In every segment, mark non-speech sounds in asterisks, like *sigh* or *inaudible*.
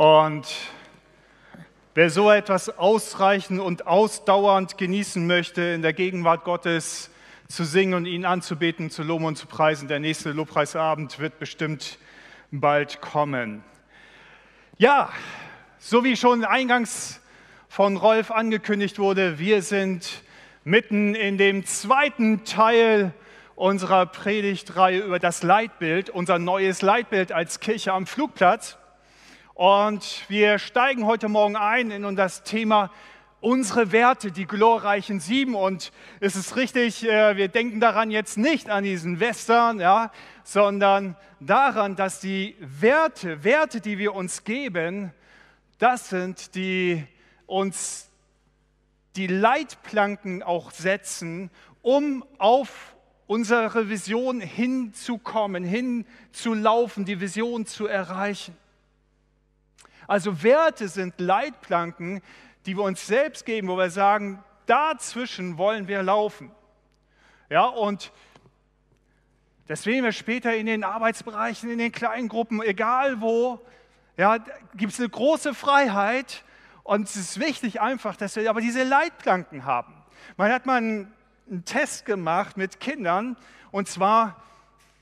Und wer so etwas ausreichend und ausdauernd genießen möchte, in der Gegenwart Gottes zu singen und ihn anzubeten, zu loben und zu preisen, der nächste Lobpreisabend wird bestimmt bald kommen. Ja, so wie schon eingangs von Rolf angekündigt wurde, wir sind mitten in dem zweiten Teil unserer Predigtreihe über das Leitbild, unser neues Leitbild als Kirche am Flugplatz. Und wir steigen heute Morgen ein in das Thema unsere Werte, die glorreichen sieben. Und es ist richtig, äh, wir denken daran jetzt nicht an diesen Western, ja, sondern daran, dass die Werte, Werte, die wir uns geben, das sind, die uns die Leitplanken auch setzen, um auf unsere Vision hinzukommen, hinzulaufen, die Vision zu erreichen. Also Werte sind Leitplanken, die wir uns selbst geben, wo wir sagen, dazwischen wollen wir laufen. Ja, und deswegen wir später in den Arbeitsbereichen, in den kleinen Gruppen, egal wo, ja, gibt es eine große Freiheit und es ist wichtig einfach, dass wir aber diese Leitplanken haben. Man hat mal einen einen Test gemacht mit Kindern und zwar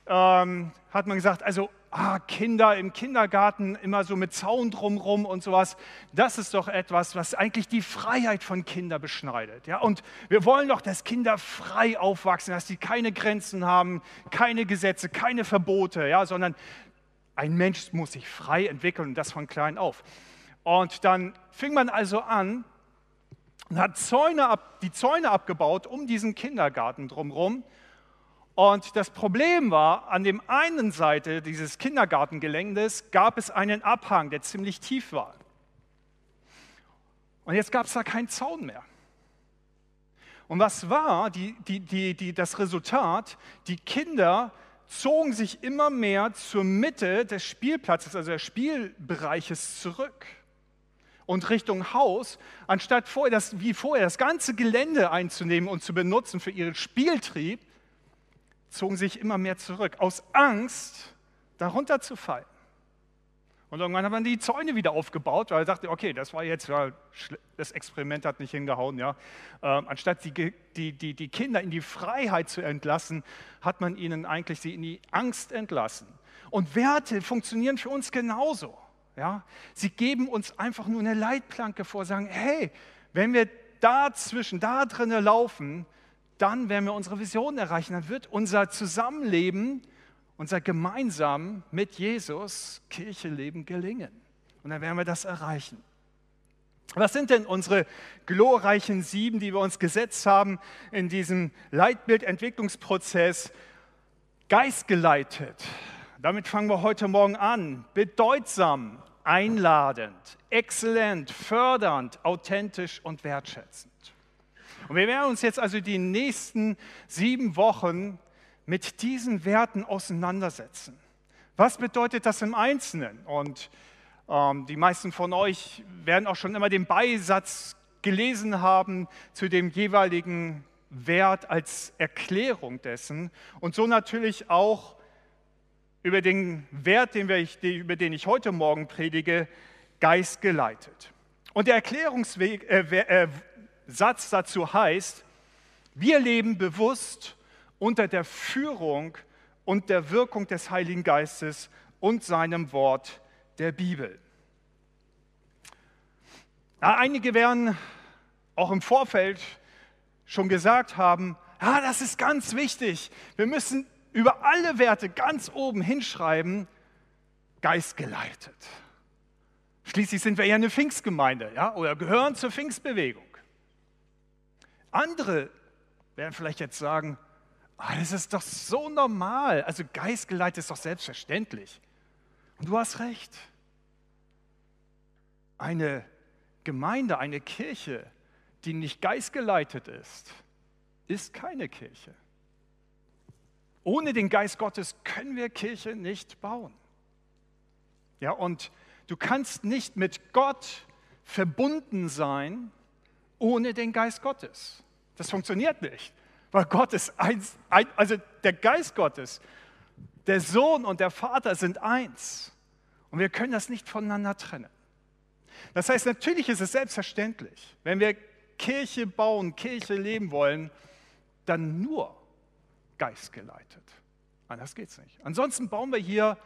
ähm, hat man gesagt, also ah, Kinder im Kindergarten immer so mit Zaun drumrum und sowas, das ist doch etwas, was eigentlich die Freiheit von Kindern beschneidet. Ja? Und wir wollen doch, dass Kinder frei aufwachsen, dass sie keine Grenzen haben, keine Gesetze, keine Verbote, ja? sondern ein Mensch muss sich frei entwickeln und das von klein auf. Und dann fing man also an, und hat Zäune ab, die Zäune abgebaut um diesen Kindergarten drumherum. Und das Problem war, an dem einen Seite dieses Kindergartengeländes gab es einen Abhang, der ziemlich tief war. Und jetzt gab es da keinen Zaun mehr. Und was war die, die, die, das Resultat? Die Kinder zogen sich immer mehr zur Mitte des Spielplatzes, also des Spielbereiches zurück und Richtung Haus, anstatt vorher das, wie vorher das ganze Gelände einzunehmen und zu benutzen für ihren Spieltrieb, zogen sich immer mehr zurück, aus Angst, darunter zu fallen. Und irgendwann hat man die Zäune wieder aufgebaut, weil er dachte, okay, das war jetzt, das Experiment hat nicht hingehauen. Ja. Ähm, anstatt die, die, die, die Kinder in die Freiheit zu entlassen, hat man ihnen eigentlich sie in die Angst entlassen. Und Werte funktionieren für uns genauso. Ja? Sie geben uns einfach nur eine Leitplanke vor, sagen, hey, wenn wir dazwischen, da drinnen laufen, dann werden wir unsere Vision erreichen. Dann wird unser Zusammenleben, unser gemeinsam mit Jesus Kircheleben gelingen. Und dann werden wir das erreichen. Was sind denn unsere glorreichen sieben, die wir uns gesetzt haben in diesem Leitbildentwicklungsprozess? Geistgeleitet. Damit fangen wir heute Morgen an. Bedeutsam, einladend, exzellent, fördernd, authentisch und wertschätzend. Und wir werden uns jetzt also die nächsten sieben Wochen mit diesen Werten auseinandersetzen. Was bedeutet das im Einzelnen? Und ähm, die meisten von euch werden auch schon immer den Beisatz gelesen haben zu dem jeweiligen Wert als Erklärung dessen und so natürlich auch über den Wert, den wir, über den ich heute Morgen predige, Geist geleitet. Und der Erklärungssatz äh, äh, dazu heißt, wir leben bewusst unter der Führung und der Wirkung des Heiligen Geistes und seinem Wort der Bibel. Ja, einige werden auch im Vorfeld schon gesagt haben, ah, das ist ganz wichtig. Wir müssen über alle Werte ganz oben hinschreiben, geistgeleitet. Schließlich sind wir ja eine Pfingstgemeinde ja, oder gehören zur Pfingstbewegung. Andere werden vielleicht jetzt sagen, ah, das ist doch so normal. Also geistgeleitet ist doch selbstverständlich. Und du hast recht. Eine Gemeinde, eine Kirche, die nicht geistgeleitet ist, ist keine Kirche. Ohne den Geist Gottes können wir Kirche nicht bauen. Ja, und du kannst nicht mit Gott verbunden sein ohne den Geist Gottes. Das funktioniert nicht, weil Gott ist eins, also der Geist Gottes, der Sohn und der Vater sind eins. Und wir können das nicht voneinander trennen. Das heißt, natürlich ist es selbstverständlich, wenn wir Kirche bauen, Kirche leben wollen, dann nur geistgeleitet. Anders geht es nicht. Ansonsten bauen wir hier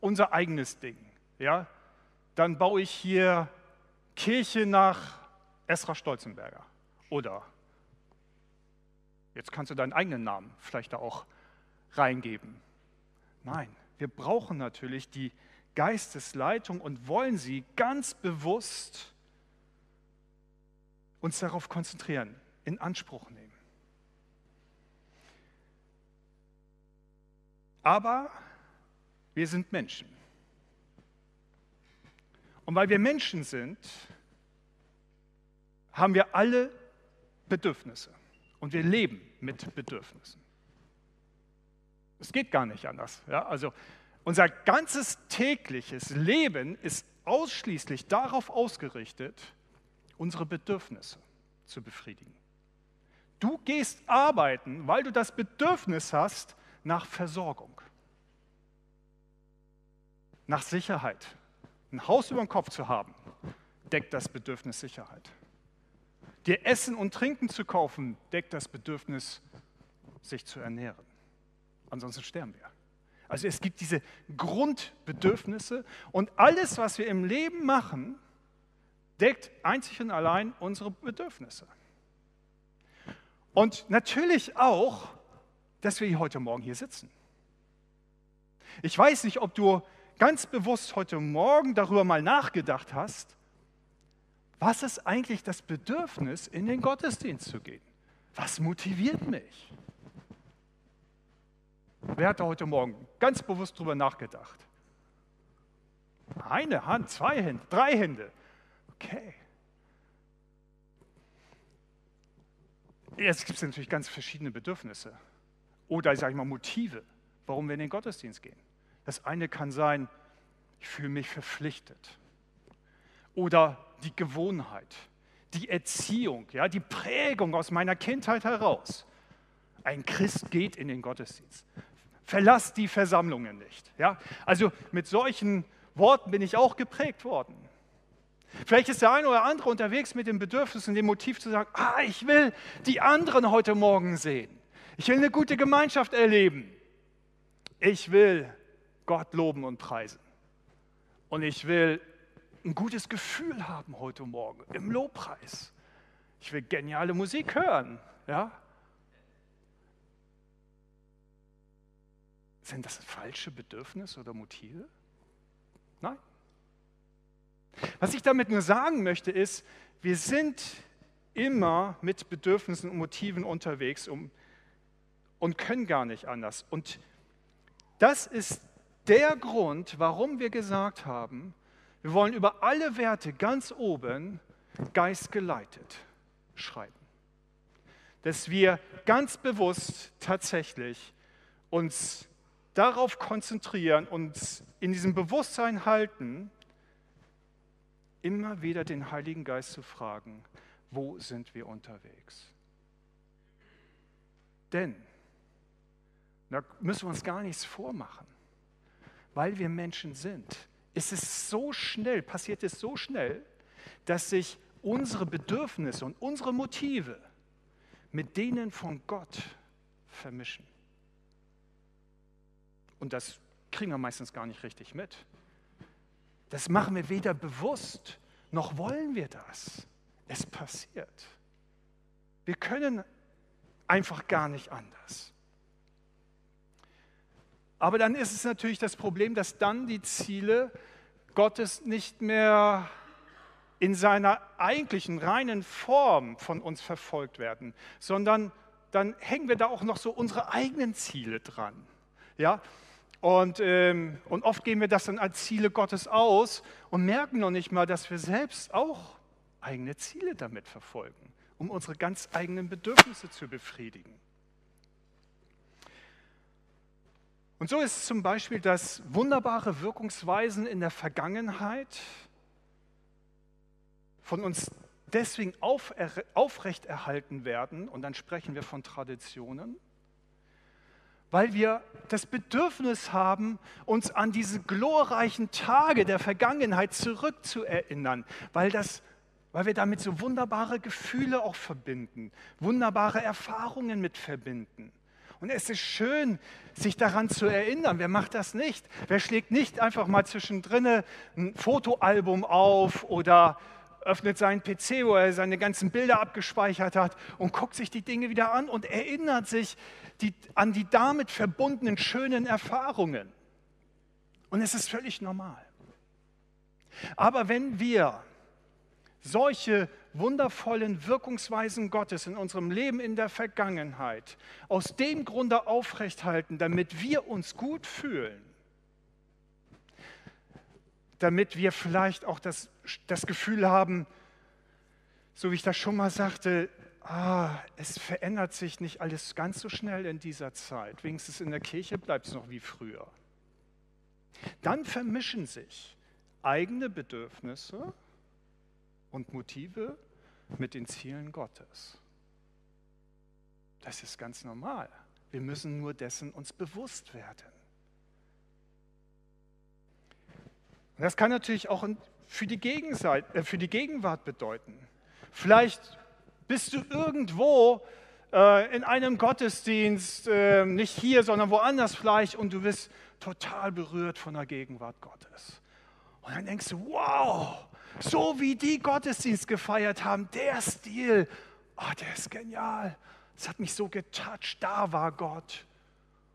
unser eigenes Ding. Ja? Dann baue ich hier Kirche nach Esra Stolzenberger. Oder jetzt kannst du deinen eigenen Namen vielleicht da auch reingeben. Nein, wir brauchen natürlich die Geistesleitung und wollen sie ganz bewusst uns darauf konzentrieren, in Anspruch nehmen. Aber wir sind Menschen. Und weil wir Menschen sind, haben wir alle Bedürfnisse. Und wir leben mit Bedürfnissen. Es geht gar nicht anders. Ja? Also unser ganzes tägliches Leben ist ausschließlich darauf ausgerichtet, unsere Bedürfnisse zu befriedigen. Du gehst arbeiten, weil du das Bedürfnis hast nach Versorgung, nach Sicherheit. Ein Haus über dem Kopf zu haben, deckt das Bedürfnis Sicherheit. Dir Essen und Trinken zu kaufen, deckt das Bedürfnis, sich zu ernähren. Ansonsten sterben wir. Also es gibt diese Grundbedürfnisse und alles, was wir im Leben machen, deckt einzig und allein unsere Bedürfnisse. Und natürlich auch, dass wir heute Morgen hier sitzen. Ich weiß nicht, ob du ganz bewusst heute Morgen darüber mal nachgedacht hast, was ist eigentlich das Bedürfnis, in den Gottesdienst zu gehen? Was motiviert mich? Wer hat da heute Morgen ganz bewusst darüber nachgedacht? Eine Hand, zwei Hände, drei Hände. Okay. Jetzt gibt es natürlich ganz verschiedene Bedürfnisse oder, sage ich mal, Motive, warum wir in den Gottesdienst gehen. Das eine kann sein, ich fühle mich verpflichtet. Oder die Gewohnheit, die Erziehung, ja, die Prägung aus meiner Kindheit heraus. Ein Christ geht in den Gottesdienst verlass die Versammlungen nicht. Ja? Also mit solchen Worten bin ich auch geprägt worden. Vielleicht ist der eine oder andere unterwegs mit dem Bedürfnis und dem Motiv zu sagen, ah, ich will die anderen heute Morgen sehen. Ich will eine gute Gemeinschaft erleben. Ich will Gott loben und preisen. Und ich will ein gutes Gefühl haben heute Morgen im Lobpreis. Ich will geniale Musik hören. Ja? Sind das falsche Bedürfnisse oder Motive? Nein. Was ich damit nur sagen möchte, ist, wir sind immer mit Bedürfnissen und Motiven unterwegs um, und können gar nicht anders. Und das ist der Grund, warum wir gesagt haben, wir wollen über alle Werte ganz oben geistgeleitet schreiben. Dass wir ganz bewusst tatsächlich uns darauf konzentrieren, uns in diesem Bewusstsein halten, immer wieder den Heiligen Geist zu fragen, wo sind wir unterwegs? Denn, da müssen wir uns gar nichts vormachen, weil wir Menschen sind, ist es so schnell, passiert es so schnell, dass sich unsere Bedürfnisse und unsere Motive mit denen von Gott vermischen. Und das kriegen wir meistens gar nicht richtig mit. Das machen wir weder bewusst, noch wollen wir das. Es passiert. Wir können einfach gar nicht anders. Aber dann ist es natürlich das Problem, dass dann die Ziele Gottes nicht mehr in seiner eigentlichen reinen Form von uns verfolgt werden, sondern dann hängen wir da auch noch so unsere eigenen Ziele dran. Ja, und, ähm, und oft gehen wir das dann als Ziele Gottes aus und merken noch nicht mal, dass wir selbst auch eigene Ziele damit verfolgen, um unsere ganz eigenen Bedürfnisse zu befriedigen. Und so ist es zum Beispiel, dass wunderbare Wirkungsweisen in der Vergangenheit von uns deswegen aufrechterhalten werden, und dann sprechen wir von Traditionen, weil wir das Bedürfnis haben, uns an diese glorreichen Tage der Vergangenheit zurückzuerinnern, weil, das, weil wir damit so wunderbare Gefühle auch verbinden, wunderbare Erfahrungen mit verbinden. Und es ist schön, sich daran zu erinnern. Wer macht das nicht? Wer schlägt nicht einfach mal zwischendrin ein Fotoalbum auf oder öffnet seinen PC, wo er seine ganzen Bilder abgespeichert hat und guckt sich die Dinge wieder an und erinnert sich die, an die damit verbundenen schönen Erfahrungen. Und es ist völlig normal. Aber wenn wir solche wundervollen Wirkungsweisen Gottes in unserem Leben in der Vergangenheit aus dem Grunde aufrechthalten, damit wir uns gut fühlen, damit wir vielleicht auch das, das Gefühl haben, so wie ich das schon mal sagte, ah, es verändert sich nicht alles ganz so schnell in dieser Zeit. Wenigstens in der Kirche bleibt es noch wie früher. Dann vermischen sich eigene Bedürfnisse und Motive mit den Zielen Gottes. Das ist ganz normal. Wir müssen nur dessen uns bewusst werden. Und das kann natürlich auch für die, Gegenseite, äh, für die Gegenwart bedeuten. Vielleicht bist du irgendwo äh, in einem Gottesdienst, äh, nicht hier, sondern woanders vielleicht, und du bist total berührt von der Gegenwart Gottes. Und dann denkst du, wow, so wie die Gottesdienst gefeiert haben, der Stil, oh, der ist genial. Das hat mich so getoucht, da war Gott.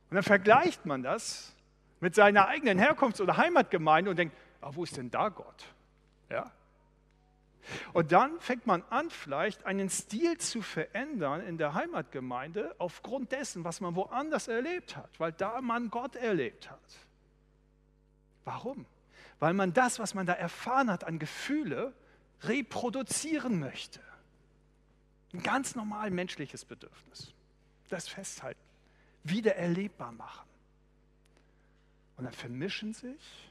Und dann vergleicht man das mit seiner eigenen Herkunfts- oder Heimatgemeinde und denkt, ah, wo ist denn da Gott? Ja? Und dann fängt man an, vielleicht einen Stil zu verändern in der Heimatgemeinde aufgrund dessen, was man woanders erlebt hat, weil da man Gott erlebt hat. Warum? Weil man das, was man da erfahren hat an Gefühle, reproduzieren möchte. Ein ganz normal menschliches Bedürfnis. Das festhalten, wieder erlebbar machen. Und dann vermischen sich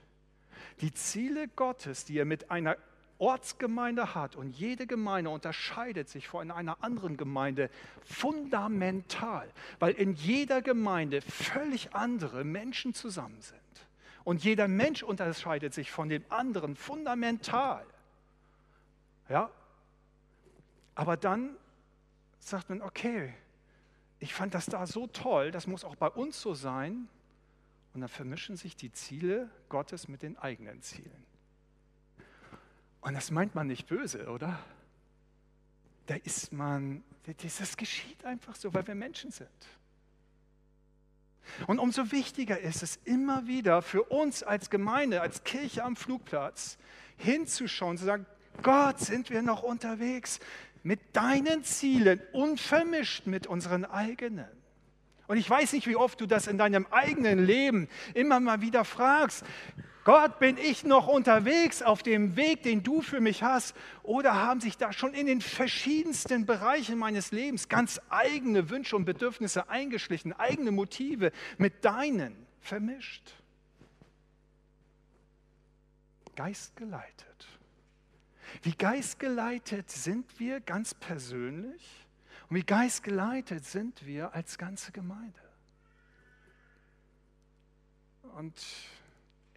die Ziele Gottes, die er mit einer Ortsgemeinde hat und jede Gemeinde unterscheidet sich von einer anderen Gemeinde fundamental, weil in jeder Gemeinde völlig andere Menschen zusammen sind. Und jeder Mensch unterscheidet sich von den anderen fundamental. Ja? Aber dann sagt man, okay, ich fand das da so toll, das muss auch bei uns so sein. Und dann vermischen sich die Ziele Gottes mit den eigenen Zielen. Und das meint man nicht böse, oder? Da ist man, das geschieht einfach so, weil wir Menschen sind. Und umso wichtiger ist es immer wieder für uns als Gemeinde, als Kirche am Flugplatz hinzuschauen, zu sagen, Gott, sind wir noch unterwegs mit deinen Zielen, unvermischt mit unseren eigenen. Und ich weiß nicht, wie oft du das in deinem eigenen Leben immer mal wieder fragst. Gott, bin ich noch unterwegs auf dem Weg, den du für mich hast? Oder haben sich da schon in den verschiedensten Bereichen meines Lebens ganz eigene Wünsche und Bedürfnisse eingeschlichen, eigene Motive mit deinen vermischt? Geistgeleitet. Wie geistgeleitet sind wir ganz persönlich und wie geistgeleitet sind wir als ganze Gemeinde? Und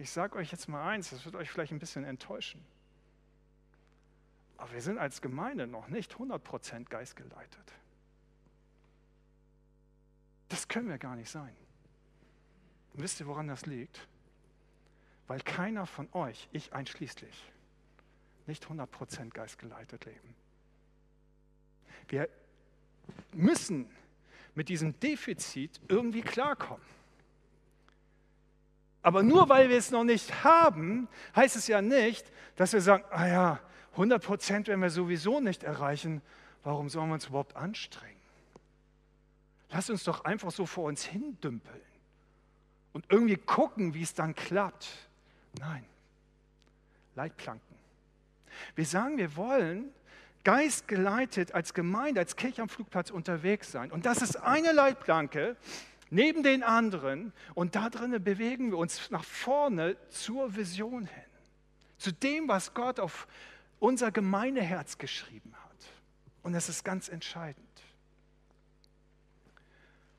ich sage euch jetzt mal eins, das wird euch vielleicht ein bisschen enttäuschen. Aber wir sind als Gemeinde noch nicht 100% geistgeleitet. Das können wir gar nicht sein. Und wisst ihr, woran das liegt? Weil keiner von euch, ich einschließlich, nicht 100% geistgeleitet leben. Wir müssen mit diesem Defizit irgendwie klarkommen. Aber nur weil wir es noch nicht haben, heißt es ja nicht, dass wir sagen, ah ja, 100 Prozent werden wir sowieso nicht erreichen. Warum sollen wir uns überhaupt anstrengen? Lass uns doch einfach so vor uns hindümpeln und irgendwie gucken, wie es dann klappt. Nein, Leitplanken. Wir sagen, wir wollen geistgeleitet als Gemeinde, als Kirche am Flugplatz unterwegs sein. Und das ist eine Leitplanke, neben den anderen und da drinnen bewegen wir uns nach vorne zur Vision hin, zu dem, was Gott auf unser Gemeindeherz geschrieben hat. Und das ist ganz entscheidend.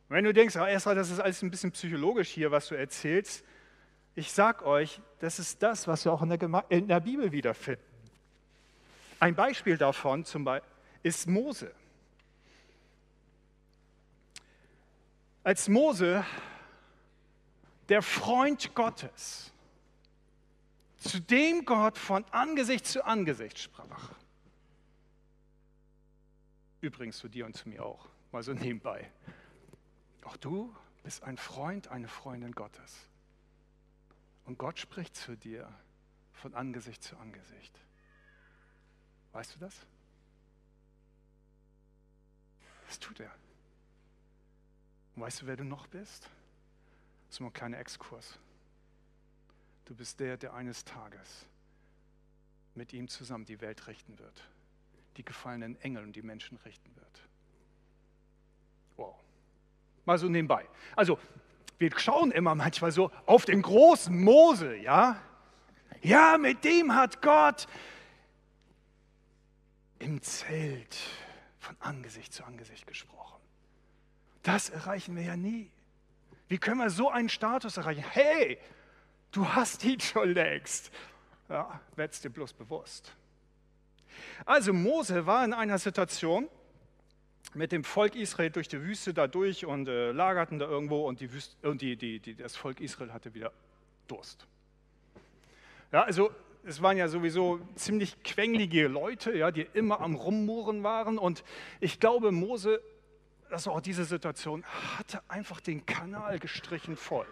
Wenn du denkst, oh, Esra, das ist alles ein bisschen psychologisch hier, was du erzählst, ich sag euch, das ist das, was wir auch in der, Geme in der Bibel wiederfinden. Ein Beispiel davon zum Beispiel ist Mose. Als Mose, der Freund Gottes, zu dem Gott von Angesicht zu Angesicht sprach. Übrigens zu dir und zu mir auch, mal so nebenbei. Auch du bist ein Freund, eine Freundin Gottes. Und Gott spricht zu dir von Angesicht zu Angesicht. Weißt du das? Das tut er. Und weißt du, wer du noch bist? Das ist nur ein kleiner Exkurs. Du bist der, der eines Tages mit ihm zusammen die Welt richten wird, die gefallenen Engel und die Menschen richten wird. Wow. Mal so nebenbei. Also, wir schauen immer manchmal so auf den großen Mose, ja? Ja, mit dem hat Gott im Zelt von Angesicht zu Angesicht gesprochen. Das erreichen wir ja nie. Wie können wir so einen Status erreichen? Hey, du hast ihn schon längst. Ja, werd's dir bloß bewusst. Also Mose war in einer Situation mit dem Volk Israel durch die Wüste da durch und äh, lagerten da irgendwo und, die Wüste, und die, die, die, das Volk Israel hatte wieder Durst. Ja, also es waren ja sowieso ziemlich quengelige Leute, ja, die immer am Rummurren waren. Und ich glaube, Mose, das war auch diese Situation, hatte einfach den Kanal gestrichen voll.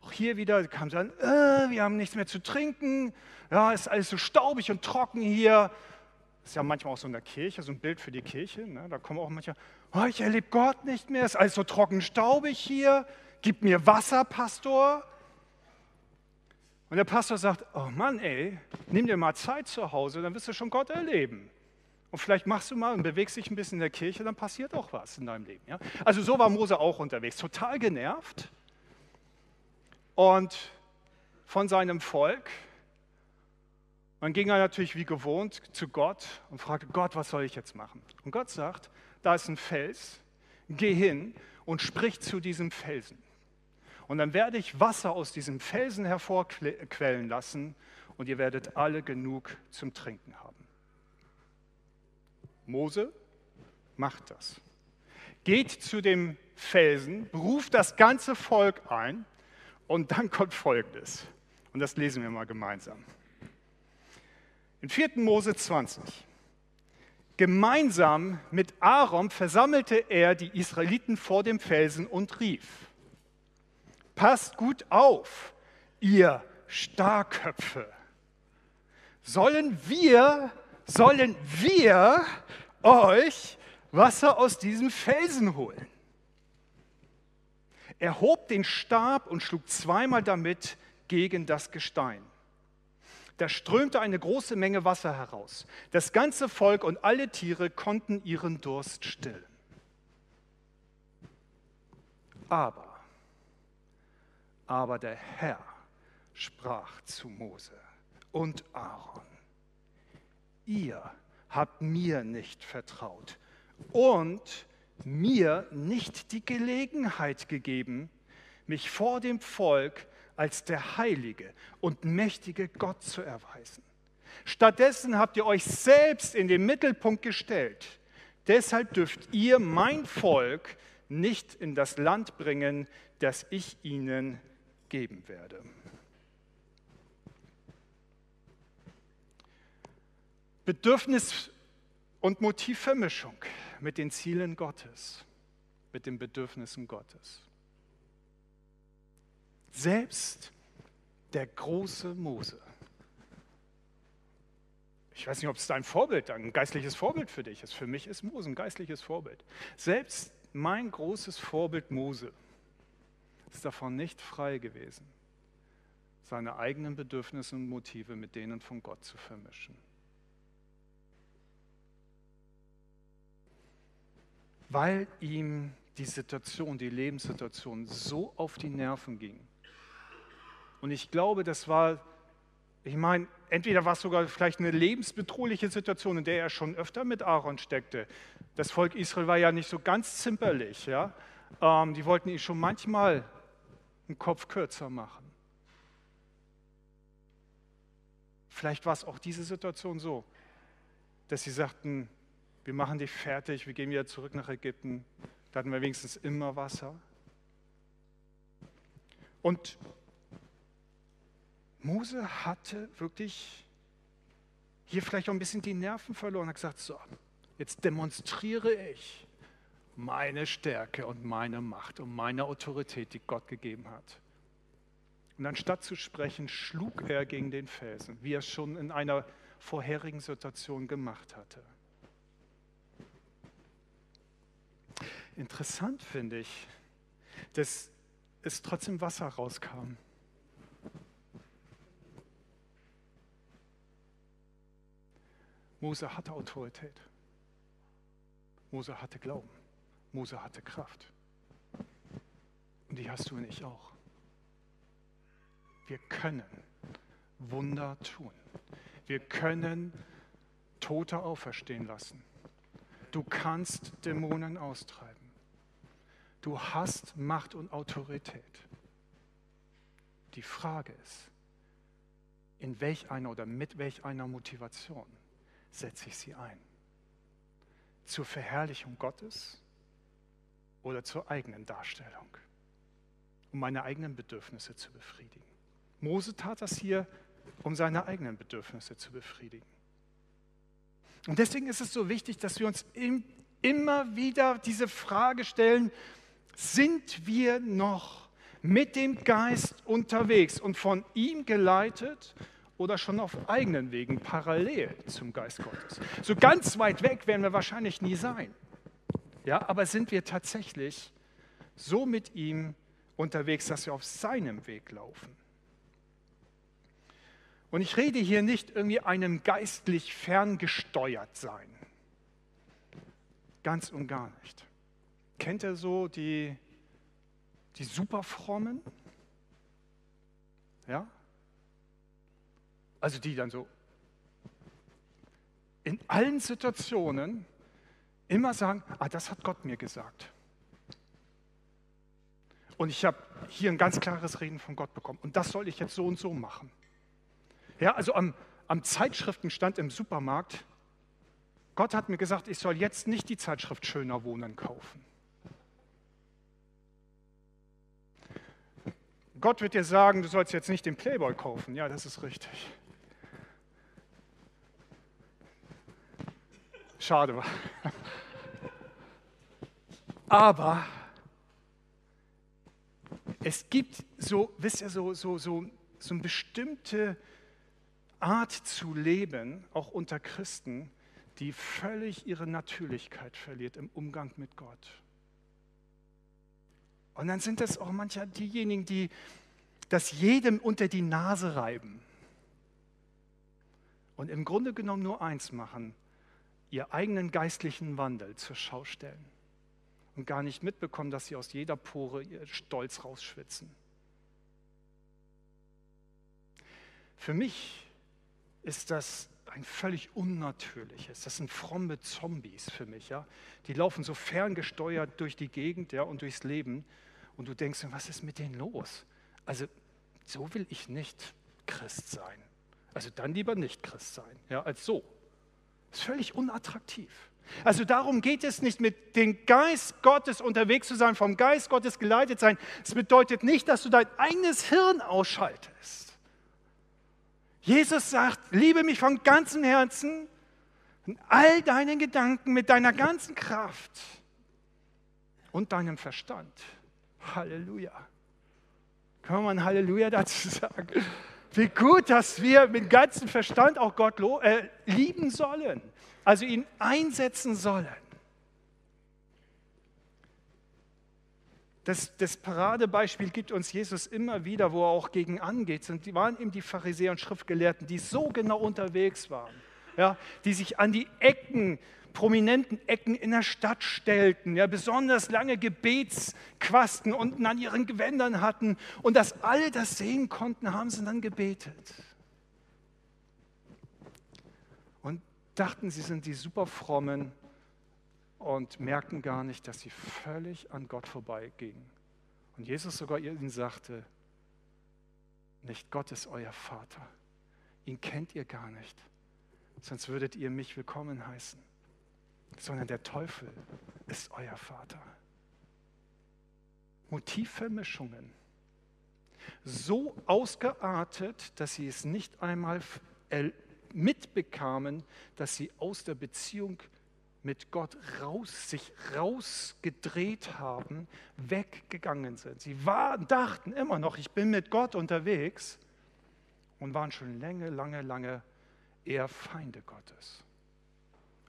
Auch hier wieder kam an, äh, wir haben nichts mehr zu trinken, ja, ist alles so staubig und trocken hier. Das ist ja manchmal auch so in der Kirche, so ein Bild für die Kirche. Ne? Da kommen auch manche, oh, ich erlebe Gott nicht mehr, ist alles so trocken staubig hier, gib mir Wasser, Pastor. Und der Pastor sagt, oh Mann, ey, nimm dir mal Zeit zu Hause, dann wirst du schon Gott erleben. Und vielleicht machst du mal und bewegst dich ein bisschen in der Kirche, dann passiert auch was in deinem Leben. Ja? Also so war Mose auch unterwegs, total genervt und von seinem Volk. Dann ging er natürlich wie gewohnt zu Gott und fragte, Gott, was soll ich jetzt machen? Und Gott sagt, da ist ein Fels, geh hin und sprich zu diesem Felsen. Und dann werde ich Wasser aus diesem Felsen hervorquellen lassen und ihr werdet alle genug zum Trinken haben. Mose macht das. Geht zu dem Felsen, ruft das ganze Volk ein und dann kommt Folgendes. Und das lesen wir mal gemeinsam. In 4. Mose 20. Gemeinsam mit Aaron versammelte er die Israeliten vor dem Felsen und rief, passt gut auf, ihr Starköpfe. Sollen wir, sollen wir euch Wasser aus diesem Felsen holen? Er hob den Stab und schlug zweimal damit gegen das Gestein. Da strömte eine große Menge Wasser heraus. Das ganze Volk und alle Tiere konnten ihren Durst stillen. Aber aber der Herr sprach zu Mose und Aaron, ihr habt mir nicht vertraut und mir nicht die Gelegenheit gegeben, mich vor dem Volk als der heilige und mächtige Gott zu erweisen. Stattdessen habt ihr euch selbst in den Mittelpunkt gestellt. Deshalb dürft ihr mein Volk nicht in das Land bringen, das ich ihnen geben werde. Bedürfnis- und Motivvermischung mit den Zielen Gottes, mit den Bedürfnissen Gottes. Selbst der große Mose. Ich weiß nicht, ob es dein Vorbild, ein geistliches Vorbild für dich ist. Für mich ist Mose ein geistliches Vorbild. Selbst mein großes Vorbild Mose ist davon nicht frei gewesen, seine eigenen Bedürfnisse und Motive mit denen von Gott zu vermischen. Weil ihm die Situation, die Lebenssituation so auf die Nerven ging. Und ich glaube, das war, ich meine, entweder war es sogar vielleicht eine lebensbedrohliche Situation, in der er schon öfter mit Aaron steckte. Das Volk Israel war ja nicht so ganz zimperlich. Ja? Ähm, die wollten ihn schon manchmal einen Kopf kürzer machen. Vielleicht war es auch diese Situation so, dass sie sagten, wir machen dich fertig, wir gehen wieder zurück nach Ägypten. Da hatten wir wenigstens immer Wasser. Und Mose hatte wirklich hier vielleicht auch ein bisschen die Nerven verloren und hat gesagt, so, jetzt demonstriere ich meine Stärke und meine Macht und meine Autorität, die Gott gegeben hat. Und anstatt zu sprechen, schlug er gegen den Felsen, wie er es schon in einer vorherigen Situation gemacht hatte. Interessant finde ich, dass es trotzdem Wasser rauskam. Mose hatte Autorität. Mose hatte Glauben. Mose hatte Kraft. Und die hast du und ich auch. Wir können Wunder tun. Wir können Tote auferstehen lassen. Du kannst Dämonen austreiben. Du hast Macht und Autorität. Die Frage ist, in welch einer oder mit welch einer Motivation setze ich sie ein? Zur Verherrlichung Gottes oder zur eigenen Darstellung, um meine eigenen Bedürfnisse zu befriedigen? Mose tat das hier, um seine eigenen Bedürfnisse zu befriedigen. Und deswegen ist es so wichtig, dass wir uns immer wieder diese Frage stellen, sind wir noch mit dem Geist unterwegs und von ihm geleitet oder schon auf eigenen Wegen parallel zum Geist Gottes? So ganz weit weg werden wir wahrscheinlich nie sein. Ja, aber sind wir tatsächlich so mit ihm unterwegs, dass wir auf seinem Weg laufen? Und ich rede hier nicht irgendwie einem geistlich ferngesteuert sein. Ganz und gar nicht. Kennt ihr so die, die Superfrommen? Ja? Also die dann so in allen Situationen immer sagen, ah, das hat Gott mir gesagt. Und ich habe hier ein ganz klares Reden von Gott bekommen. Und das soll ich jetzt so und so machen. Ja, also am, am Zeitschriftenstand im Supermarkt, Gott hat mir gesagt, ich soll jetzt nicht die Zeitschrift Schöner Wohnen kaufen. Gott wird dir sagen, du sollst jetzt nicht den Playboy kaufen. Ja, das ist richtig. Schade. Aber es gibt so, wisst ihr, so, so, so, so eine bestimmte Art zu leben, auch unter Christen, die völlig ihre Natürlichkeit verliert im Umgang mit Gott. Und dann sind es auch manchmal diejenigen, die das jedem unter die Nase reiben und im Grunde genommen nur eins machen, ihr eigenen geistlichen Wandel zur Schau stellen und gar nicht mitbekommen, dass sie aus jeder Pore ihr Stolz rausschwitzen. Für mich ist das ein völlig unnatürliches. Das sind fromme Zombies für mich. Ja? Die laufen so ferngesteuert durch die Gegend ja, und durchs Leben. Und du denkst, was ist mit denen los? Also so will ich nicht Christ sein. Also dann lieber nicht Christ sein, ja, als so. Das ist völlig unattraktiv. Also darum geht es nicht, mit dem Geist Gottes unterwegs zu sein, vom Geist Gottes geleitet sein. Es bedeutet nicht, dass du dein eigenes Hirn ausschaltest. Jesus sagt, liebe mich von ganzem Herzen, in all deinen Gedanken, mit deiner ganzen Kraft und deinem Verstand. Halleluja. Kann man Halleluja dazu sagen? Wie gut, dass wir mit ganzem Verstand auch Gott äh, lieben sollen, also ihn einsetzen sollen. Das, das, Paradebeispiel gibt uns Jesus immer wieder, wo er auch gegen angeht. Und die waren eben die Pharisäer und Schriftgelehrten, die so genau unterwegs waren, ja, die sich an die Ecken, prominenten Ecken in der Stadt stellten, ja, besonders lange Gebetsquasten unten an ihren Gewändern hatten. Und dass alle das sehen konnten, haben sie dann gebetet. Und dachten, sie sind die super frommen und merkten gar nicht, dass sie völlig an Gott vorbeigingen. Und Jesus sogar ihnen sagte, nicht Gott ist euer Vater, ihn kennt ihr gar nicht, sonst würdet ihr mich willkommen heißen, sondern der Teufel ist euer Vater. Motivvermischungen so ausgeartet, dass sie es nicht einmal mitbekamen, dass sie aus der Beziehung mit Gott raus, sich rausgedreht haben, weggegangen sind. Sie waren, dachten immer noch, ich bin mit Gott unterwegs und waren schon lange, lange, lange eher Feinde Gottes.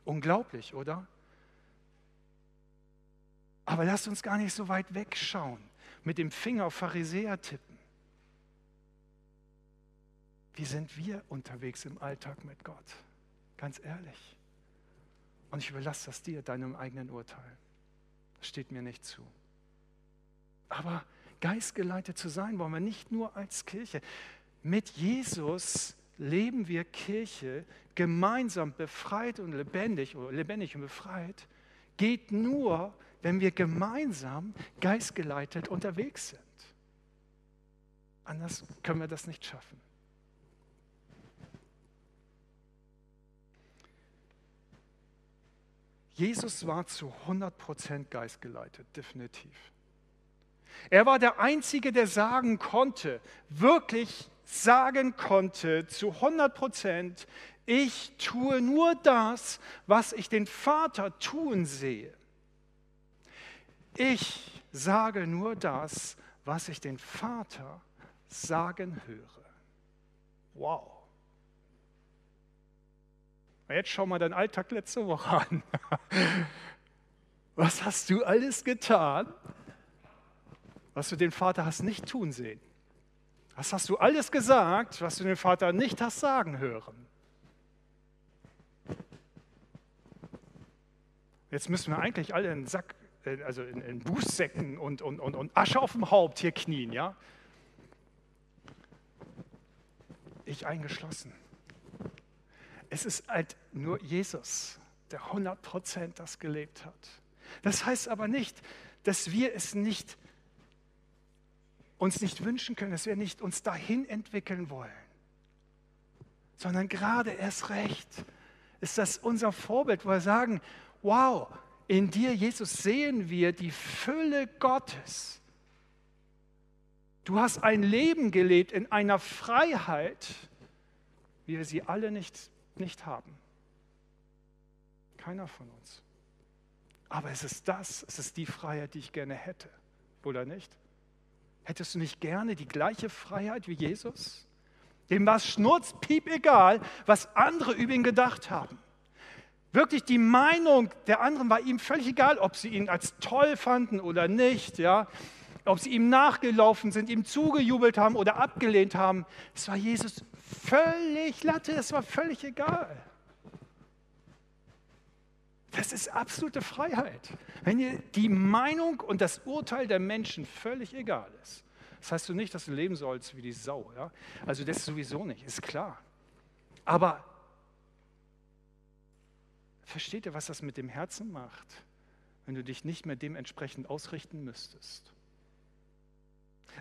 Unglaublich, oder? Aber lasst uns gar nicht so weit wegschauen, mit dem Finger auf Pharisäer tippen. Wie sind wir unterwegs im Alltag mit Gott? Ganz ehrlich. Und ich überlasse das dir, deinem eigenen Urteil. Das steht mir nicht zu. Aber geistgeleitet zu sein, wollen wir nicht nur als Kirche. Mit Jesus leben wir Kirche gemeinsam befreit und lebendig oder lebendig und befreit, geht nur, wenn wir gemeinsam geistgeleitet unterwegs sind. Anders können wir das nicht schaffen. Jesus war zu 100% geistgeleitet, definitiv. Er war der Einzige, der sagen konnte, wirklich sagen konnte zu 100% ich tue nur das, was ich den Vater tun sehe. Ich sage nur das, was ich den Vater sagen höre. Wow. Jetzt schau mal deinen Alltag letzte Woche *laughs* an. Was hast du alles getan, was du den Vater hast nicht tun sehen? Was hast du alles gesagt, was du den Vater nicht hast sagen hören? Jetzt müssen wir eigentlich alle in Sack, also in, in Bußsäcken und, und, und, und Asche auf dem Haupt hier knien, ja? Ich eingeschlossen. Es ist halt nur Jesus, der 100% das gelebt hat. Das heißt aber nicht, dass wir es nicht uns nicht wünschen können, dass wir nicht uns dahin entwickeln wollen, sondern gerade erst recht ist das unser Vorbild, wo wir sagen, wow, in dir, Jesus, sehen wir die Fülle Gottes. Du hast ein Leben gelebt in einer Freiheit, wie wir sie alle nicht nicht haben. Keiner von uns. Aber es ist das, es ist die Freiheit, die ich gerne hätte, oder nicht? Hättest du nicht gerne die gleiche Freiheit wie Jesus? Dem war es schnurzpiep egal, was andere über ihn gedacht haben. Wirklich die Meinung der anderen war ihm völlig egal, ob sie ihn als toll fanden oder nicht, ja? ob sie ihm nachgelaufen sind, ihm zugejubelt haben oder abgelehnt haben. Es war Jesus völlig Latte, es war völlig egal. Das ist absolute Freiheit. Wenn dir die Meinung und das Urteil der Menschen völlig egal ist. Das heißt du nicht, dass du leben sollst wie die Sau. Ja? Also das sowieso nicht, ist klar. Aber versteht ihr, was das mit dem Herzen macht, wenn du dich nicht mehr dementsprechend ausrichten müsstest?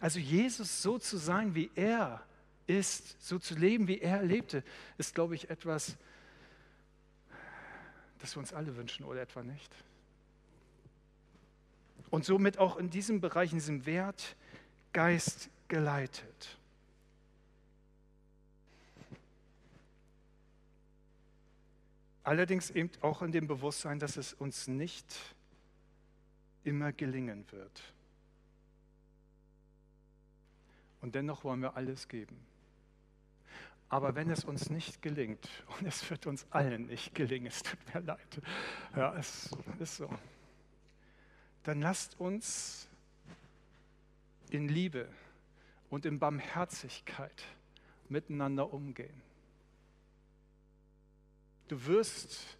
Also Jesus so zu sein, wie er ist, so zu leben, wie er lebte, ist, glaube ich, etwas, das wir uns alle wünschen oder etwa nicht. Und somit auch in diesem Bereich, in diesem Wert, Geist geleitet. Allerdings eben auch in dem Bewusstsein, dass es uns nicht immer gelingen wird. Und dennoch wollen wir alles geben. Aber wenn es uns nicht gelingt, *laughs* und es wird uns allen nicht gelingen, es tut mir leid, ja, es ist so, dann lasst uns in Liebe und in Barmherzigkeit miteinander umgehen. Du wirst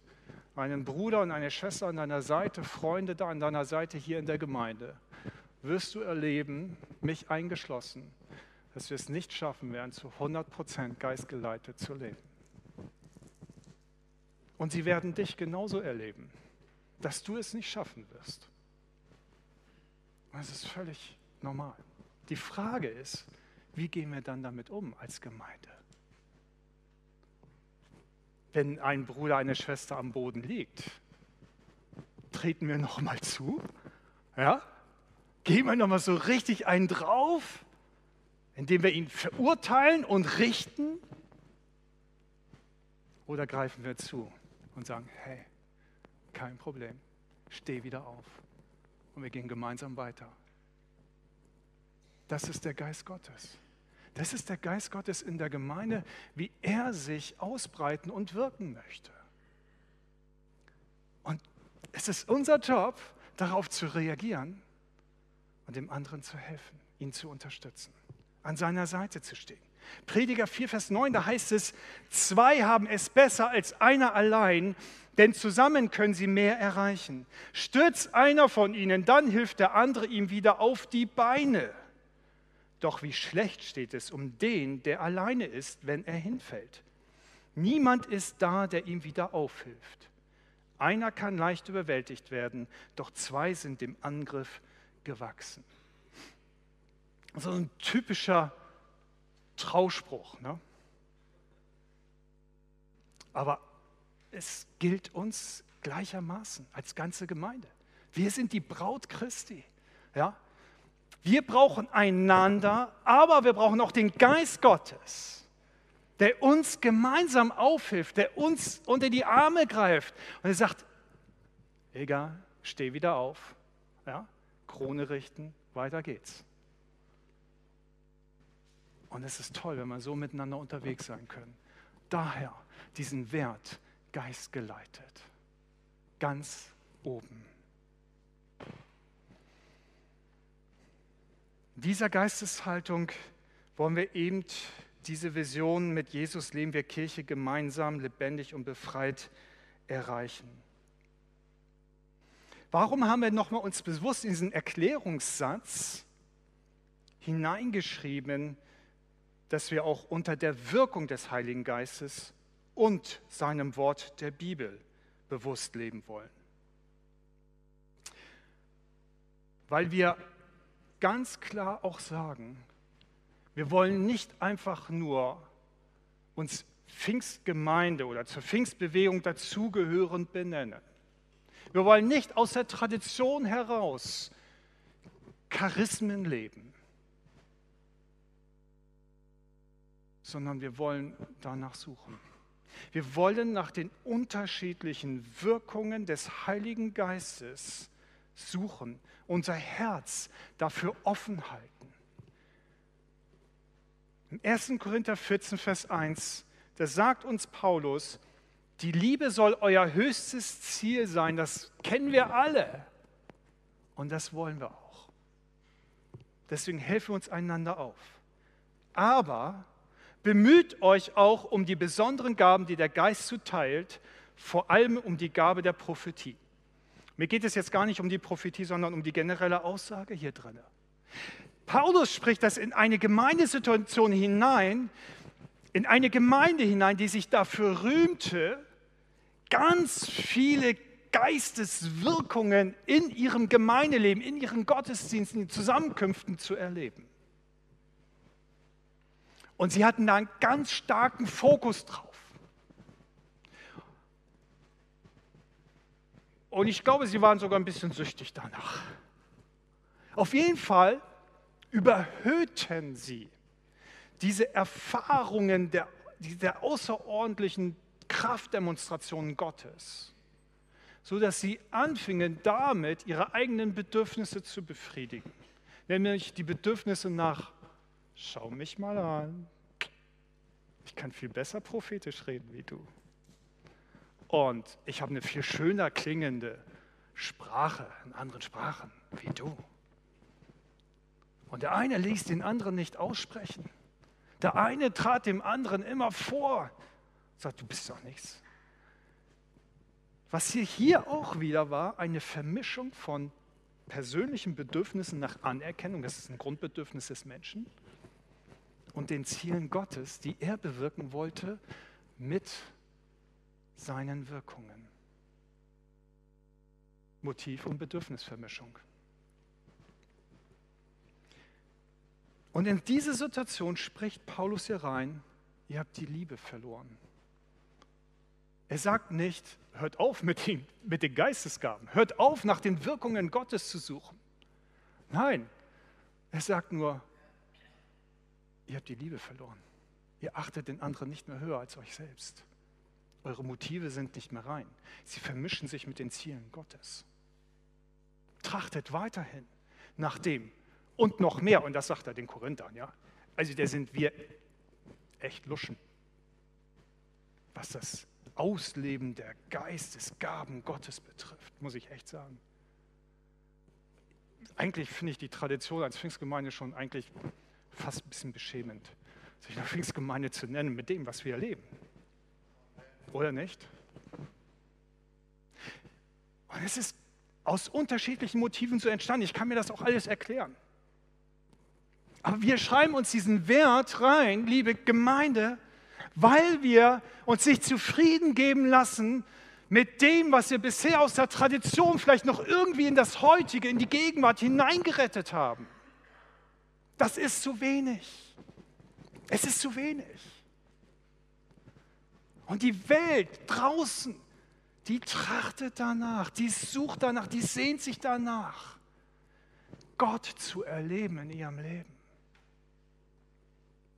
einen Bruder und eine Schwester an deiner Seite, Freunde da an deiner Seite hier in der Gemeinde, wirst du erleben, mich eingeschlossen, dass wir es nicht schaffen werden, zu 100% geistgeleitet zu leben. Und sie werden dich genauso erleben. dass du es nicht schaffen wirst. Das ist völlig normal. Die Frage ist, wie gehen wir dann damit um als Gemeinde? Wenn ein Bruder, eine Schwester am Boden liegt, treten wir noch mal zu? Ja? Gehen wir noch mal so richtig einen drauf, indem wir ihn verurteilen und richten? Oder greifen wir zu und sagen, hey, kein Problem, steh wieder auf und wir gehen gemeinsam weiter. Das ist der Geist Gottes. Das ist der Geist Gottes in der Gemeinde, wie er sich ausbreiten und wirken möchte. Und es ist unser Job, darauf zu reagieren und dem anderen zu helfen, ihn zu unterstützen, an seiner Seite zu stehen. Prediger 4, Vers 9, da heißt es, zwei haben es besser als einer allein, denn zusammen können sie mehr erreichen. Stürzt einer von ihnen, dann hilft der andere ihm wieder auf die Beine. Doch wie schlecht steht es um den, der alleine ist, wenn er hinfällt. Niemand ist da, der ihm wieder aufhilft. Einer kann leicht überwältigt werden, doch zwei sind dem Angriff gewachsen. So ein typischer Trauspruch. Ne? Aber es gilt uns gleichermaßen als ganze Gemeinde. Wir sind die Braut Christi. Ja? Wir brauchen einander, aber wir brauchen auch den Geist Gottes, der uns gemeinsam aufhilft, der uns unter die Arme greift und er sagt, egal, steh wieder auf, ja? Krone richten, weiter geht's. Und es ist toll, wenn wir so miteinander unterwegs sein können. Daher diesen Wert geistgeleitet, ganz oben. dieser Geisteshaltung wollen wir eben diese Vision mit Jesus leben wir Kirche gemeinsam, lebendig und befreit erreichen. Warum haben wir nochmal uns bewusst in diesen Erklärungssatz hineingeschrieben, dass wir auch unter der Wirkung des Heiligen Geistes und seinem Wort der Bibel bewusst leben wollen? Weil wir ganz klar auch sagen, wir wollen nicht einfach nur uns Pfingstgemeinde oder zur Pfingstbewegung dazugehörend benennen. Wir wollen nicht aus der Tradition heraus Charismen leben, sondern wir wollen danach suchen. Wir wollen nach den unterschiedlichen Wirkungen des Heiligen Geistes suchen, unser Herz dafür offen halten. Im 1. Korinther 14, Vers 1, da sagt uns Paulus, die Liebe soll euer höchstes Ziel sein, das kennen wir alle und das wollen wir auch. Deswegen helfen wir uns einander auf. Aber bemüht euch auch um die besonderen Gaben, die der Geist zuteilt, vor allem um die Gabe der Prophetie. Mir geht es jetzt gar nicht um die Prophetie, sondern um die generelle Aussage hier drin. Paulus spricht das in eine Gemeindesituation hinein, in eine Gemeinde hinein, die sich dafür rühmte, ganz viele Geisteswirkungen in ihrem Gemeindeleben, in ihren Gottesdiensten, in Zusammenkünften zu erleben. Und sie hatten da einen ganz starken Fokus drauf. Und ich glaube, sie waren sogar ein bisschen süchtig danach. Auf jeden Fall überhöhten sie diese Erfahrungen der, der außerordentlichen Kraftdemonstrationen Gottes, sodass sie anfingen damit, ihre eigenen Bedürfnisse zu befriedigen. Nämlich die Bedürfnisse nach, schau mich mal an, ich kann viel besser prophetisch reden wie du. Und ich habe eine viel schöner klingende Sprache, in anderen Sprachen, wie du. Und der eine ließ den anderen nicht aussprechen. Der eine trat dem anderen immer vor, sagt, du bist doch nichts. Was hier, hier auch wieder war, eine Vermischung von persönlichen Bedürfnissen nach Anerkennung, das ist ein Grundbedürfnis des Menschen, und den Zielen Gottes, die er bewirken wollte, mit seinen Wirkungen. Motiv- und Bedürfnisvermischung. Und in diese Situation spricht Paulus hier rein, ihr habt die Liebe verloren. Er sagt nicht, hört auf mit den, mit den Geistesgaben, hört auf, nach den Wirkungen Gottes zu suchen. Nein, er sagt nur, ihr habt die Liebe verloren. Ihr achtet den anderen nicht mehr höher als euch selbst. Eure Motive sind nicht mehr rein. Sie vermischen sich mit den Zielen Gottes. Trachtet weiterhin nach dem und noch mehr. Und das sagt er den Korinthern, ja. Also da sind wir echt luschen, was das Ausleben der Geistesgaben Gottes betrifft, muss ich echt sagen. Eigentlich finde ich die Tradition als Pfingstgemeinde schon eigentlich fast ein bisschen beschämend, sich eine Pfingstgemeinde zu nennen mit dem, was wir erleben. Oder nicht? Und es ist aus unterschiedlichen Motiven so entstanden. Ich kann mir das auch alles erklären. Aber wir schreiben uns diesen Wert rein, liebe Gemeinde, weil wir uns nicht zufrieden geben lassen mit dem, was wir bisher aus der Tradition vielleicht noch irgendwie in das Heutige, in die Gegenwart hineingerettet haben. Das ist zu wenig. Es ist zu wenig. Und die Welt draußen, die trachtet danach, die sucht danach, die sehnt sich danach, Gott zu erleben in ihrem Leben.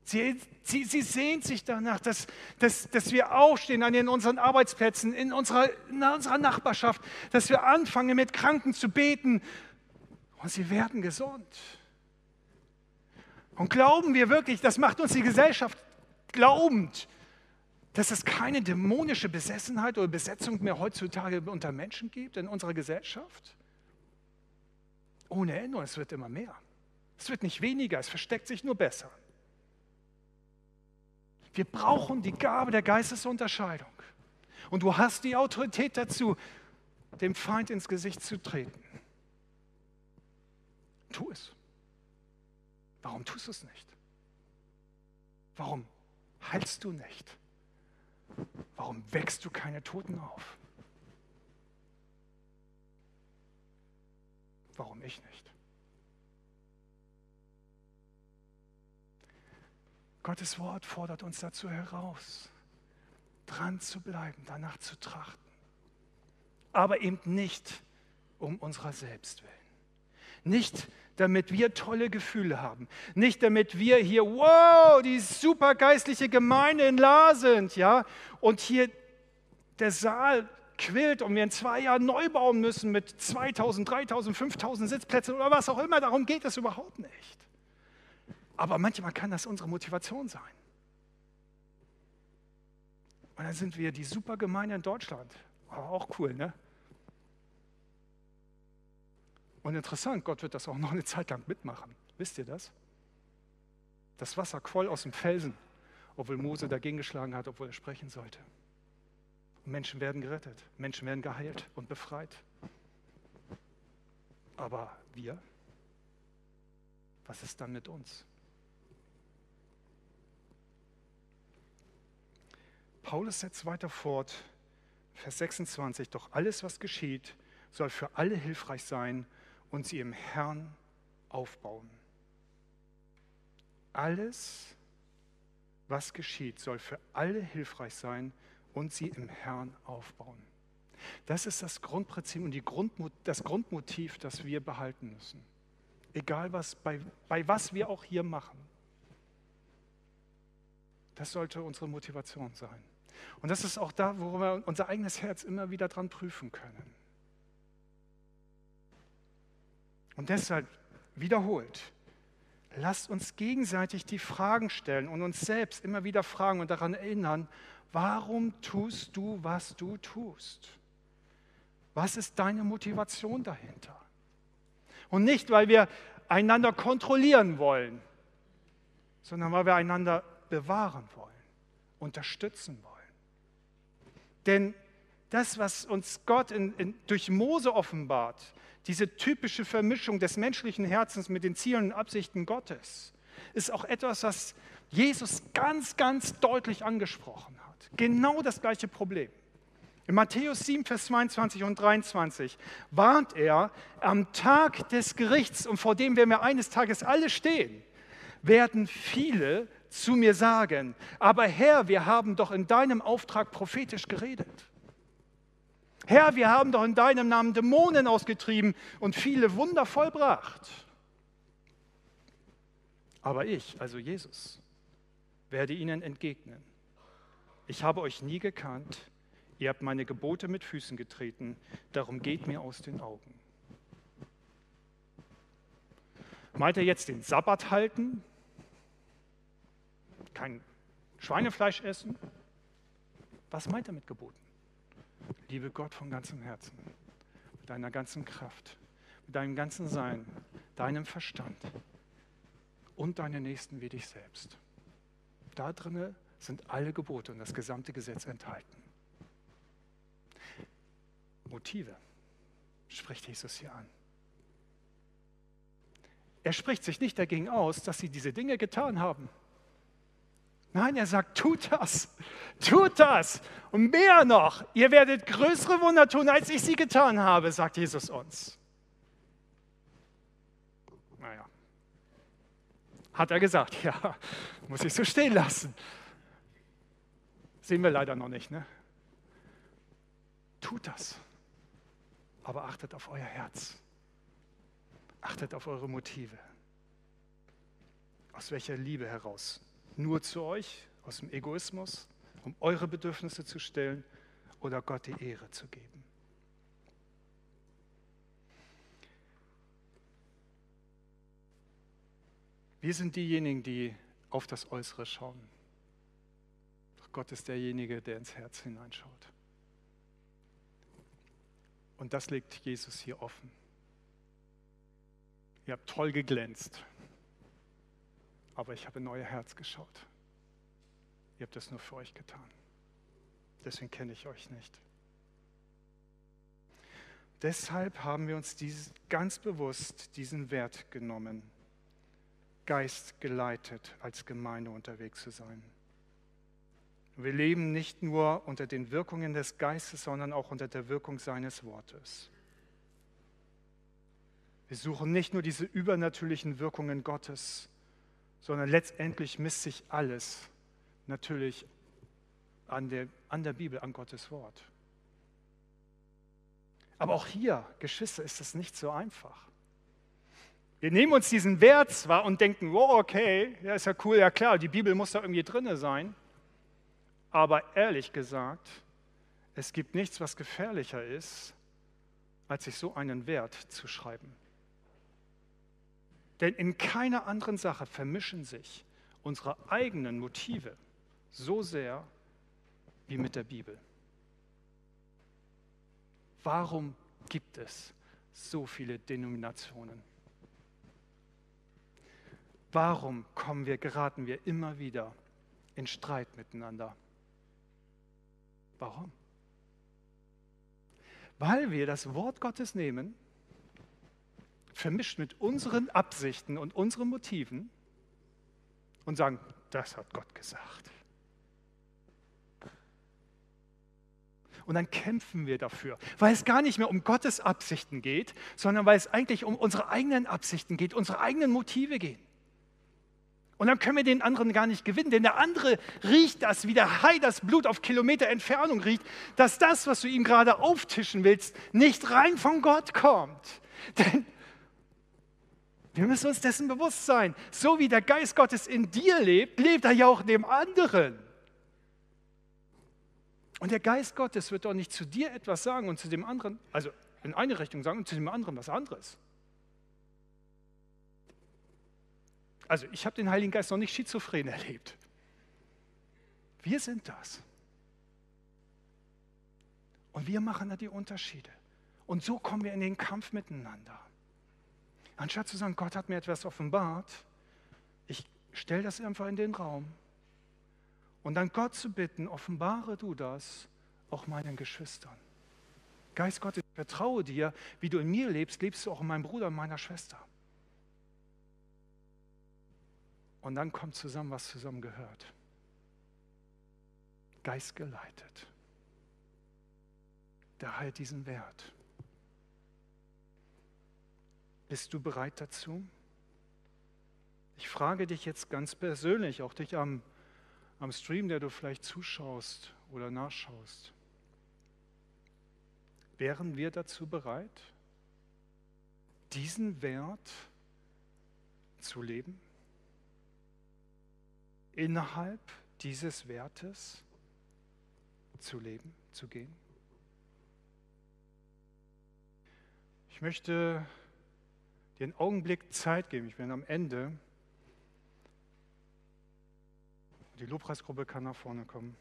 Sie, sie, sie sehnt sich danach, dass, dass, dass wir aufstehen an unseren Arbeitsplätzen, in unserer, in unserer Nachbarschaft, dass wir anfangen mit Kranken zu beten und sie werden gesund. Und glauben wir wirklich, das macht uns die Gesellschaft glaubend, dass es keine dämonische Besessenheit oder Besetzung mehr heutzutage unter Menschen gibt in unserer Gesellschaft? Ohne Ende, es wird immer mehr. Es wird nicht weniger, es versteckt sich nur besser. Wir brauchen die Gabe der Geistesunterscheidung. Und du hast die Autorität dazu, dem Feind ins Gesicht zu treten. Tu es. Warum tust du es nicht? Warum heilst du nicht? Warum wächst du keine Toten auf? Warum ich nicht? Gottes Wort fordert uns dazu heraus, dran zu bleiben, danach zu trachten. Aber eben nicht um unserer selbst willen. Nicht damit wir tolle Gefühle haben. Nicht damit wir hier, wow, die supergeistliche Gemeinde in La sind, ja, und hier der Saal quillt und wir in zwei Jahren neu bauen müssen mit 2000, 3000, 5000 Sitzplätzen oder was auch immer. Darum geht es überhaupt nicht. Aber manchmal kann das unsere Motivation sein. Und dann sind wir die super Gemeinde in Deutschland. Aber auch cool, ne? Und interessant, Gott wird das auch noch eine Zeit lang mitmachen. Wisst ihr das? Das Wasser quoll aus dem Felsen, obwohl Mose dagegen geschlagen hat, obwohl er sprechen sollte. Menschen werden gerettet, Menschen werden geheilt und befreit. Aber wir? Was ist dann mit uns? Paulus setzt weiter fort, Vers 26, doch alles, was geschieht, soll für alle hilfreich sein und sie im Herrn aufbauen. Alles, was geschieht, soll für alle hilfreich sein und sie im Herrn aufbauen. Das ist das Grundprinzip und die Grundmot das Grundmotiv, das wir behalten müssen. Egal was, bei, bei was wir auch hier machen. Das sollte unsere Motivation sein. Und das ist auch da, wo wir unser eigenes Herz immer wieder dran prüfen können. Und deshalb wiederholt, lasst uns gegenseitig die Fragen stellen und uns selbst immer wieder fragen und daran erinnern, warum tust du, was du tust? Was ist deine Motivation dahinter? Und nicht, weil wir einander kontrollieren wollen, sondern weil wir einander bewahren wollen, unterstützen wollen. Denn das, was uns Gott in, in, durch Mose offenbart, diese typische Vermischung des menschlichen Herzens mit den Zielen und Absichten Gottes, ist auch etwas, was Jesus ganz, ganz deutlich angesprochen hat. Genau das gleiche Problem. In Matthäus 7, Vers 22 und 23 warnt er, am Tag des Gerichts, und vor dem werden wir eines Tages alle stehen, werden viele zu mir sagen, aber Herr, wir haben doch in deinem Auftrag prophetisch geredet. Herr, wir haben doch in deinem Namen Dämonen ausgetrieben und viele Wunder vollbracht. Aber ich, also Jesus, werde ihnen entgegnen. Ich habe euch nie gekannt, ihr habt meine Gebote mit Füßen getreten, darum geht mir aus den Augen. Meint er jetzt den Sabbat halten? Kein Schweinefleisch essen? Was meint er mit Geboten? Liebe Gott von ganzem Herzen, mit deiner ganzen Kraft, mit deinem ganzen Sein, deinem Verstand und deinen Nächsten wie dich selbst. Da drinne sind alle Gebote und das gesamte Gesetz enthalten. Motive spricht Jesus hier an. Er spricht sich nicht dagegen aus, dass sie diese Dinge getan haben. Nein, er sagt, tut das, tut das und mehr noch. Ihr werdet größere Wunder tun, als ich sie getan habe, sagt Jesus uns. Naja, hat er gesagt, *laughs* ja, muss ich so stehen lassen. Sehen wir leider noch nicht, ne? Tut das, aber achtet auf euer Herz, achtet auf eure Motive. Aus welcher Liebe heraus nur zu euch, aus dem Egoismus, um eure Bedürfnisse zu stellen oder Gott die Ehre zu geben. Wir sind diejenigen, die auf das Äußere schauen. Doch Gott ist derjenige, der ins Herz hineinschaut. Und das legt Jesus hier offen. Ihr habt toll geglänzt aber ich habe in euer Herz geschaut. Ihr habt das nur für euch getan. Deswegen kenne ich euch nicht. Deshalb haben wir uns dies, ganz bewusst diesen Wert genommen, Geist geleitet als Gemeinde unterwegs zu sein. Wir leben nicht nur unter den Wirkungen des Geistes, sondern auch unter der Wirkung seines Wortes. Wir suchen nicht nur diese übernatürlichen Wirkungen Gottes, sondern letztendlich misst sich alles natürlich an der, an der Bibel, an Gottes Wort. Aber auch hier, Geschwister, ist es nicht so einfach. Wir nehmen uns diesen Wert zwar und denken, wow, okay, ja, ist ja cool, ja klar, die Bibel muss da irgendwie drin sein. Aber ehrlich gesagt, es gibt nichts, was gefährlicher ist, als sich so einen Wert zu schreiben. Denn in keiner anderen Sache vermischen sich unsere eigenen Motive so sehr wie mit der Bibel. Warum gibt es so viele Denominationen? Warum kommen wir, geraten wir immer wieder in Streit miteinander? Warum? Weil wir das Wort Gottes nehmen vermischt mit unseren Absichten und unseren Motiven und sagen, das hat Gott gesagt. Und dann kämpfen wir dafür, weil es gar nicht mehr um Gottes Absichten geht, sondern weil es eigentlich um unsere eigenen Absichten geht, unsere eigenen Motive gehen. Und dann können wir den anderen gar nicht gewinnen, denn der andere riecht das, wie der Hai das Blut auf Kilometer Entfernung riecht, dass das, was du ihm gerade auftischen willst, nicht rein von Gott kommt. *laughs* Denn wir müssen uns dessen bewusst sein. So wie der Geist Gottes in dir lebt, lebt er ja auch in dem anderen. Und der Geist Gottes wird doch nicht zu dir etwas sagen und zu dem anderen, also in eine Richtung sagen und zu dem anderen was anderes. Also ich habe den Heiligen Geist noch nicht schizophren erlebt. Wir sind das. Und wir machen da die Unterschiede. Und so kommen wir in den Kampf miteinander. Anstatt zu sagen, Gott hat mir etwas offenbart, ich stelle das einfach in den Raum. Und dann Gott zu bitten, offenbare du das auch meinen Geschwistern. Geist Gottes, ich vertraue dir, wie du in mir lebst, lebst du auch in meinem Bruder und meiner Schwester. Und dann kommt zusammen, was zusammen gehört. Geist geleitet. der halt diesen Wert. Bist du bereit dazu? Ich frage dich jetzt ganz persönlich, auch dich am, am Stream, der du vielleicht zuschaust oder nachschaust. Wären wir dazu bereit, diesen Wert zu leben? Innerhalb dieses Wertes zu leben, zu gehen? Ich möchte dir einen Augenblick Zeit geben. Ich bin am Ende. Die Lobpreisgruppe kann nach vorne kommen.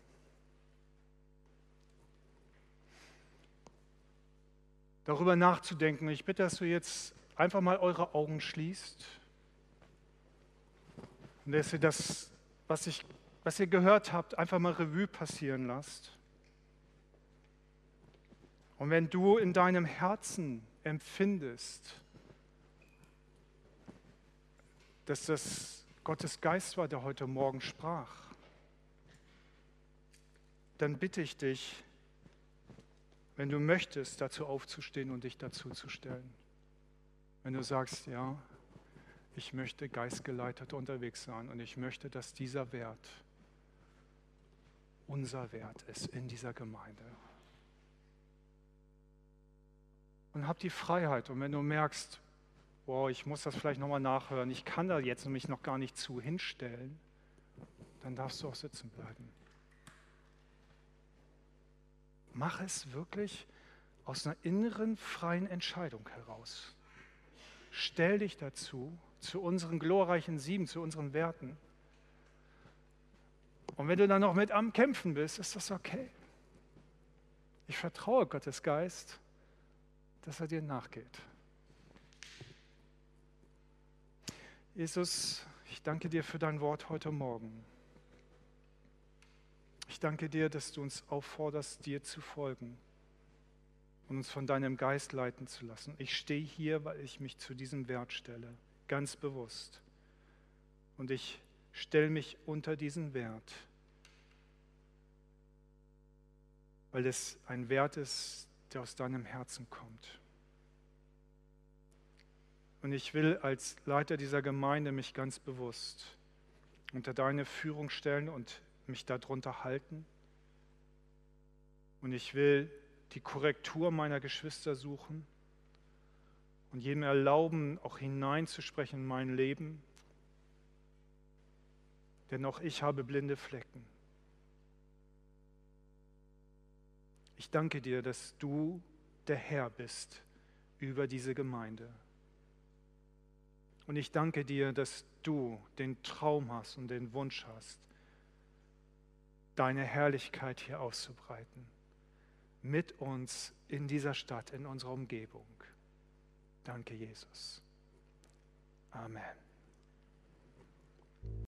Darüber nachzudenken. Ich bitte, dass du jetzt einfach mal eure Augen schließt und dass ihr das, was, ich, was ihr gehört habt, einfach mal Revue passieren lasst. Und wenn du in deinem Herzen empfindest, dass das Gottes Geist war, der heute Morgen sprach, dann bitte ich dich, wenn du möchtest, dazu aufzustehen und dich dazu zu stellen. Wenn du sagst, ja, ich möchte geistgeleitet unterwegs sein und ich möchte, dass dieser Wert unser Wert ist in dieser Gemeinde. Und hab die Freiheit. Und wenn du merkst, wow, ich muss das vielleicht nochmal nachhören, ich kann da jetzt nämlich noch gar nicht zu hinstellen, dann darfst du auch sitzen bleiben. Mach es wirklich aus einer inneren freien Entscheidung heraus. Stell dich dazu, zu unseren glorreichen Sieben, zu unseren Werten. Und wenn du dann noch mit am Kämpfen bist, ist das okay. Ich vertraue Gottes Geist, dass er dir nachgeht. Jesus, ich danke dir für dein Wort heute Morgen. Ich danke dir, dass du uns aufforderst, dir zu folgen und uns von deinem Geist leiten zu lassen. Ich stehe hier, weil ich mich zu diesem Wert stelle, ganz bewusst. Und ich stelle mich unter diesen Wert, weil es ein Wert ist, der aus deinem Herzen kommt. Und ich will als Leiter dieser Gemeinde mich ganz bewusst unter deine Führung stellen und mich darunter halten. Und ich will die Korrektur meiner Geschwister suchen und jedem erlauben, auch hineinzusprechen in mein Leben. Denn auch ich habe blinde Flecken. Ich danke dir, dass du der Herr bist über diese Gemeinde. Und ich danke dir, dass du den Traum hast und den Wunsch hast, deine Herrlichkeit hier auszubreiten. Mit uns in dieser Stadt, in unserer Umgebung. Danke, Jesus. Amen.